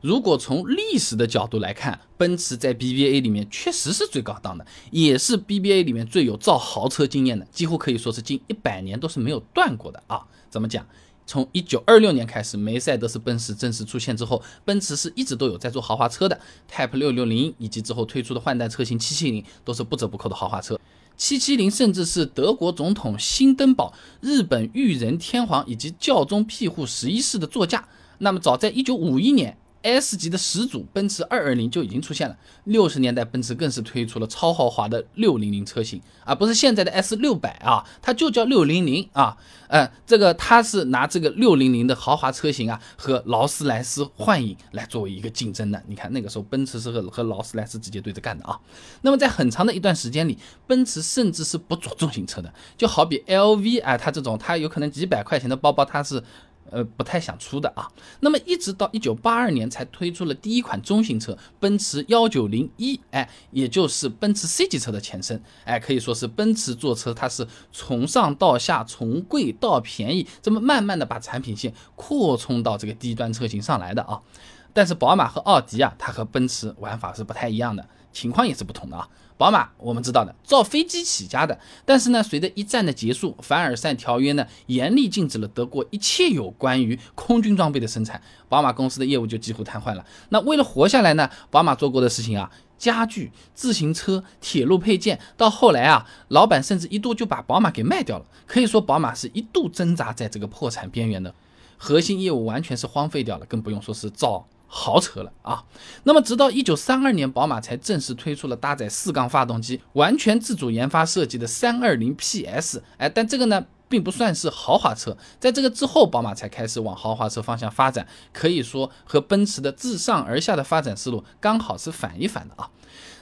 如果从历史的角度来看，奔驰在 BBA 里面确实是最高档的，也是 BBA 里面最有造豪车经验的，几乎可以说是近一百年都是没有断过的啊。怎么讲？从一九二六年开始，梅赛德斯奔驰正式出现之后，奔驰是一直都有在做豪华车的，Type 六六零以及之后推出的换代车型七七零都是不折不扣的豪华车。七七零甚至是德国总统辛登堡、日本裕仁天皇以及教宗庇护十一世的座驾。那么早在一九五一年。S 级的始祖奔驰二二零就已经出现了，六十年代奔驰更是推出了超豪华的六零零车型，而不是现在的 S 六百啊，它就叫六零零啊，嗯，这个它是拿这个六零零的豪华车型啊和劳斯莱斯幻影来作为一个竞争的，你看那个时候奔驰是和和劳斯莱斯直接对着干的啊。那么在很长的一段时间里，奔驰甚至是不做重型车的，就好比 LV 啊，它这种它有可能几百块钱的包包，它是。呃，不太想出的啊。那么一直到一九八二年才推出了第一款中型车，奔驰幺九零一，哎，也就是奔驰 C 级车的前身，哎，可以说是奔驰做车，它是从上到下，从贵到便宜，这么慢慢的把产品线扩充到这个低端车型上来的啊。但是宝马和奥迪啊，它和奔驰玩法是不太一样的。情况也是不同的啊。宝马我们知道的，造飞机起家的，但是呢，随着一战的结束，凡尔赛条约呢，严厉禁止了德国一切有关于空军装备的生产，宝马公司的业务就几乎瘫痪了。那为了活下来呢，宝马做过的事情啊，家具、自行车、铁路配件，到后来啊，老板甚至一度就把宝马给卖掉了。可以说，宝马是一度挣扎在这个破产边缘的，核心业务完全是荒废掉了，更不用说是造。豪车了啊！那么直到一九三二年，宝马才正式推出了搭载四缸发动机、完全自主研发设计的三二零 PS。哎，但这个呢，并不算是豪华车。在这个之后，宝马才开始往豪华车方向发展，可以说和奔驰的自上而下的发展思路刚好是反一反的啊。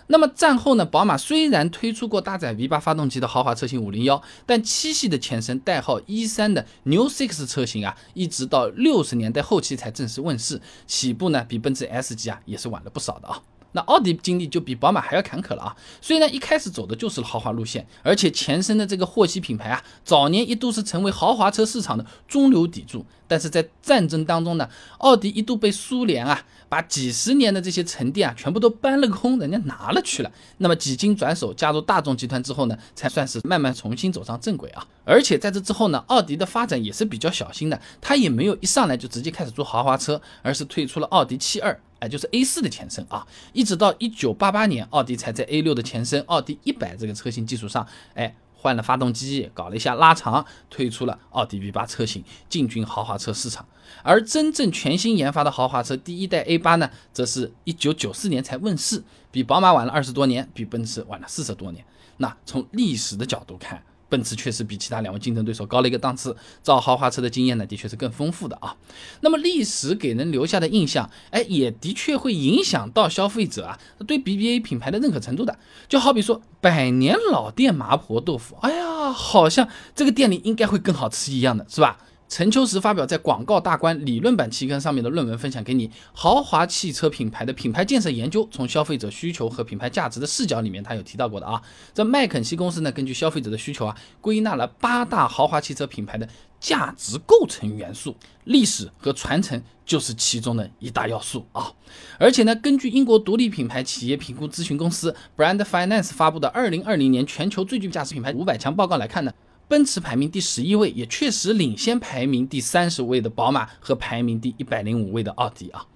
那么战后呢？宝马虽然推出过搭载 V8 发动机的豪华车型五零幺，但七系的前身代号 E 三的 New Six 车型啊，一直到六十年代后期才正式问世，起步呢比奔驰 S 级啊也是晚了不少的啊。那奥迪经历就比宝马还要坎坷了啊！虽然一开始走的就是豪华路线，而且前身的这个霍希品牌啊，早年一度是成为豪华车市场的中流砥柱，但是在战争当中呢，奥迪一度被苏联啊，把几十年的这些沉淀啊，全部都搬了空，人家拿了去了。那么几经转手加入大众集团之后呢，才算是慢慢重新走上正轨啊！而且在这之后呢，奥迪的发展也是比较小心的，它也没有一上来就直接开始做豪华车，而是推出了奥迪 Q2。哎，就是 A 四的前身啊，一直到一九八八年，奥迪才在 A 六的前身奥迪一百这个车型基础上，哎，换了发动机，搞了一下拉长，推出了奥迪 V 八车型，进军豪华车市场。而真正全新研发的豪华车第一代 A 八呢，则是一九九四年才问世，比宝马晚了二十多年，比奔驰晚了四十多年。那从历史的角度看，奔驰确实比其他两位竞争对手高了一个档次，造豪华车的经验呢，的确是更丰富的啊。那么历史给人留下的印象，哎，也的确会影响到消费者啊对 BBA 品牌的认可程度的。就好比说百年老店麻婆豆腐，哎呀，好像这个店里应该会更好吃一样的，是吧？陈秋实发表在《广告大观》理论版期刊上面的论文分享给你，豪华汽车品牌的品牌建设研究，从消费者需求和品牌价值的视角里面，他有提到过的啊。这麦肯锡公司呢，根据消费者的需求啊，归纳了八大豪华汽车品牌的价值构成元素，历史和传承就是其中的一大要素啊。而且呢，根据英国独立品牌企业评估咨询公司 Brand Finance 发布的二零二零年全球最具价值品牌五百强报告来看呢。奔驰排名第十一位，也确实领先排名第三十位的宝马和排名第一百零五位的奥迪啊。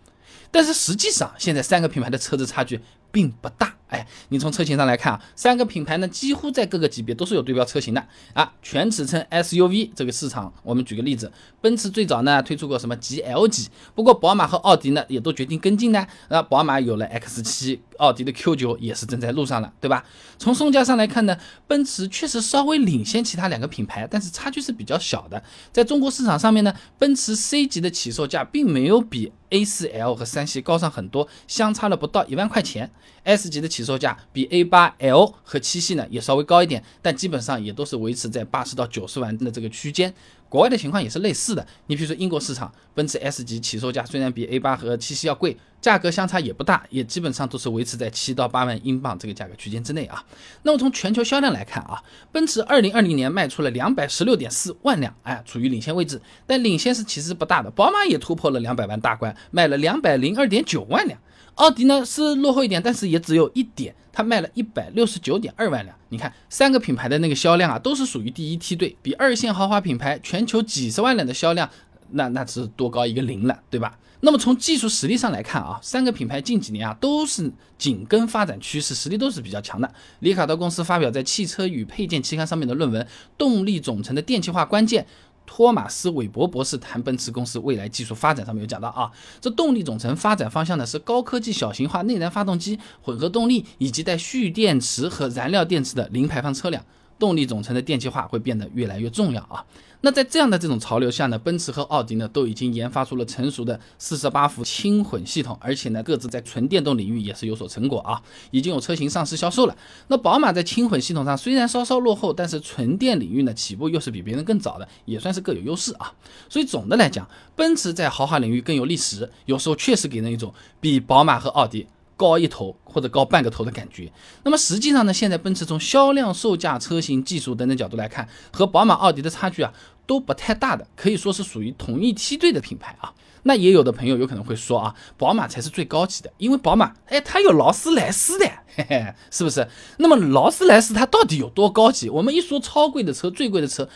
但是实际上，现在三个品牌的车子差距并不大。哎，你从车型上来看啊，三个品牌呢几乎在各个级别都是有对标车型的啊。全尺寸 SUV 这个市场，我们举个例子，奔驰最早呢推出过什么 GL 级，不过宝马和奥迪呢也都决定跟进呢。那宝马有了 X7，奥迪的 Q9 也是正在路上了，对吧？从售价上来看呢，奔驰确实稍微领先其他两个品牌，但是差距是比较小的。在中国市场上面呢，奔驰 C 级的起售价并没有比 A4L 和三系高上很多，相差了不到一万块钱。S 级的起售价比 A8L 和七系呢也稍微高一点，但基本上也都是维持在八十到九十万的这个区间。国外的情况也是类似的。你比如说英国市场，奔驰 S 级起售价虽然比 A 八和七系要贵，价格相差也不大，也基本上都是维持在七到八万英镑这个价格区间之内啊。那么从全球销量来看啊，奔驰二零二零年卖出了两百十六点四万辆，哎，处于领先位置。但领先是其实不大的，宝马也突破了两百万大关，卖了两百零二点九万辆。奥迪呢是落后一点，但是也只有一点，它卖了一百六十九点二万辆。你看三个品牌的那个销量啊，都是属于第一梯队，比二线豪华品牌全球几十万辆的销量，那那是多高一个零了，对吧？那么从技术实力上来看啊，三个品牌近几年啊都是紧跟发展趋势，实力都是比较强的。里卡多公司发表在《汽车与配件》期刊上面的论文《动力总成的电气化关键》。托马斯·韦伯博士谈奔驰公司未来技术发展上面有讲到啊，这动力总成发展方向呢是高科技小型化内燃发动机、混合动力以及带蓄电池和燃料电池的零排放车辆。动力总成的电气化会变得越来越重要啊！那在这样的这种潮流下呢，奔驰和奥迪呢都已经研发出了成熟的四十八伏轻混系统，而且呢各自在纯电动领域也是有所成果啊，已经有车型上市销售了。那宝马在轻混系统上虽然稍稍落后，但是纯电领域呢起步又是比别人更早的，也算是各有优势啊。所以总的来讲，奔驰在豪华领域更有历史，有时候确实给人一种比宝马和奥迪。高一头或者高半个头的感觉。那么实际上呢，现在奔驰从销量、售价、车型、技术等等角度来看，和宝马、奥迪的差距啊都不太大的，可以说是属于同一梯队的品牌啊。那也有的朋友有可能会说啊，宝马才是最高级的，因为宝马哎它有劳斯莱斯的，嘿嘿，是不是？那么劳斯莱斯它到底有多高级？我们一说超贵的车、最贵的车。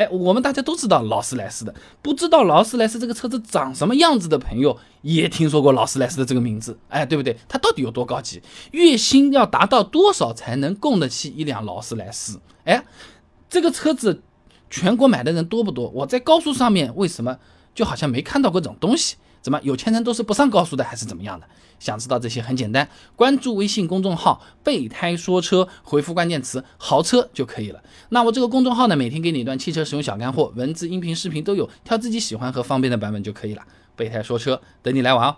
哎，我们大家都知道劳斯莱斯的，不知道劳斯莱斯这个车子长什么样子的朋友，也听说过劳斯莱斯的这个名字，哎，对不对？它到底有多高级？月薪要达到多少才能供得起一辆劳斯莱斯？哎，这个车子全国买的人多不多？我在高速上面为什么就好像没看到过这种东西？怎么有钱人都是不上高速的，还是怎么样的？想知道这些很简单，关注微信公众号“备胎说车”，回复关键词“豪车”就可以了。那我这个公众号呢，每天给你一段汽车使用小干货，文字、音频、视频都有，挑自己喜欢和方便的版本就可以了。备胎说车，等你来玩哦。